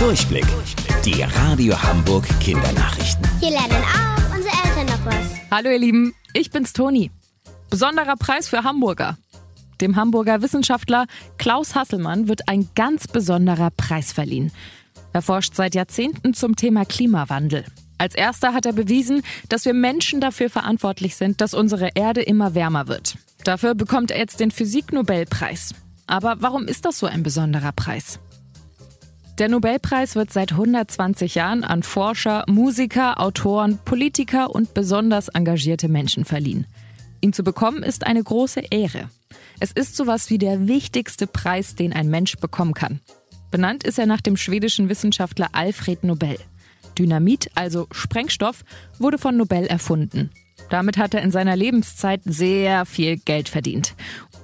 Durchblick. Die Radio Hamburg Kindernachrichten. Hier lernen auch unsere Eltern noch was. Hallo ihr Lieben, ich bin's Toni. Besonderer Preis für Hamburger. Dem Hamburger Wissenschaftler Klaus Hasselmann wird ein ganz besonderer Preis verliehen. Er forscht seit Jahrzehnten zum Thema Klimawandel. Als erster hat er bewiesen, dass wir Menschen dafür verantwortlich sind, dass unsere Erde immer wärmer wird. Dafür bekommt er jetzt den Physiknobelpreis. Aber warum ist das so ein besonderer Preis? Der Nobelpreis wird seit 120 Jahren an Forscher, Musiker, Autoren, Politiker und besonders engagierte Menschen verliehen. Ihn zu bekommen ist eine große Ehre. Es ist sowas wie der wichtigste Preis, den ein Mensch bekommen kann. Benannt ist er nach dem schwedischen Wissenschaftler Alfred Nobel. Dynamit, also Sprengstoff, wurde von Nobel erfunden. Damit hat er in seiner Lebenszeit sehr viel Geld verdient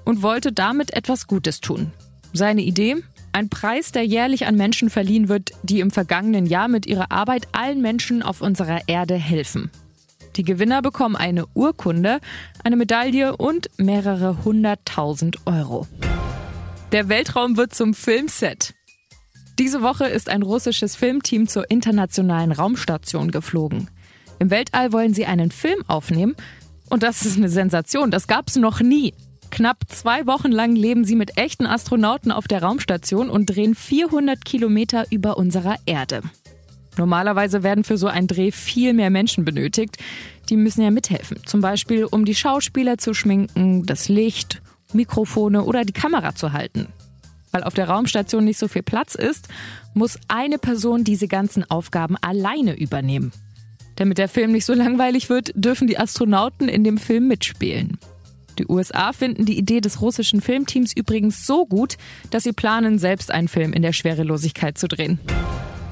und wollte damit etwas Gutes tun. Seine Idee? Ein Preis, der jährlich an Menschen verliehen wird, die im vergangenen Jahr mit ihrer Arbeit allen Menschen auf unserer Erde helfen. Die Gewinner bekommen eine Urkunde, eine Medaille und mehrere hunderttausend Euro. Der Weltraum wird zum Filmset. Diese Woche ist ein russisches Filmteam zur internationalen Raumstation geflogen. Im Weltall wollen sie einen Film aufnehmen und das ist eine Sensation, das gab's noch nie. Knapp zwei Wochen lang leben sie mit echten Astronauten auf der Raumstation und drehen 400 Kilometer über unserer Erde. Normalerweise werden für so einen Dreh viel mehr Menschen benötigt. Die müssen ja mithelfen. Zum Beispiel, um die Schauspieler zu schminken, das Licht, Mikrofone oder die Kamera zu halten. Weil auf der Raumstation nicht so viel Platz ist, muss eine Person diese ganzen Aufgaben alleine übernehmen. Damit der Film nicht so langweilig wird, dürfen die Astronauten in dem Film mitspielen. Die USA finden die Idee des russischen Filmteams übrigens so gut, dass sie planen, selbst einen Film in der Schwerelosigkeit zu drehen.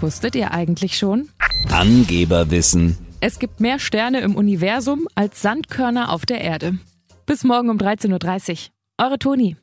Wusstet ihr eigentlich schon? Angeberwissen. Es gibt mehr Sterne im Universum als Sandkörner auf der Erde. Bis morgen um 13.30 Uhr. Eure Toni.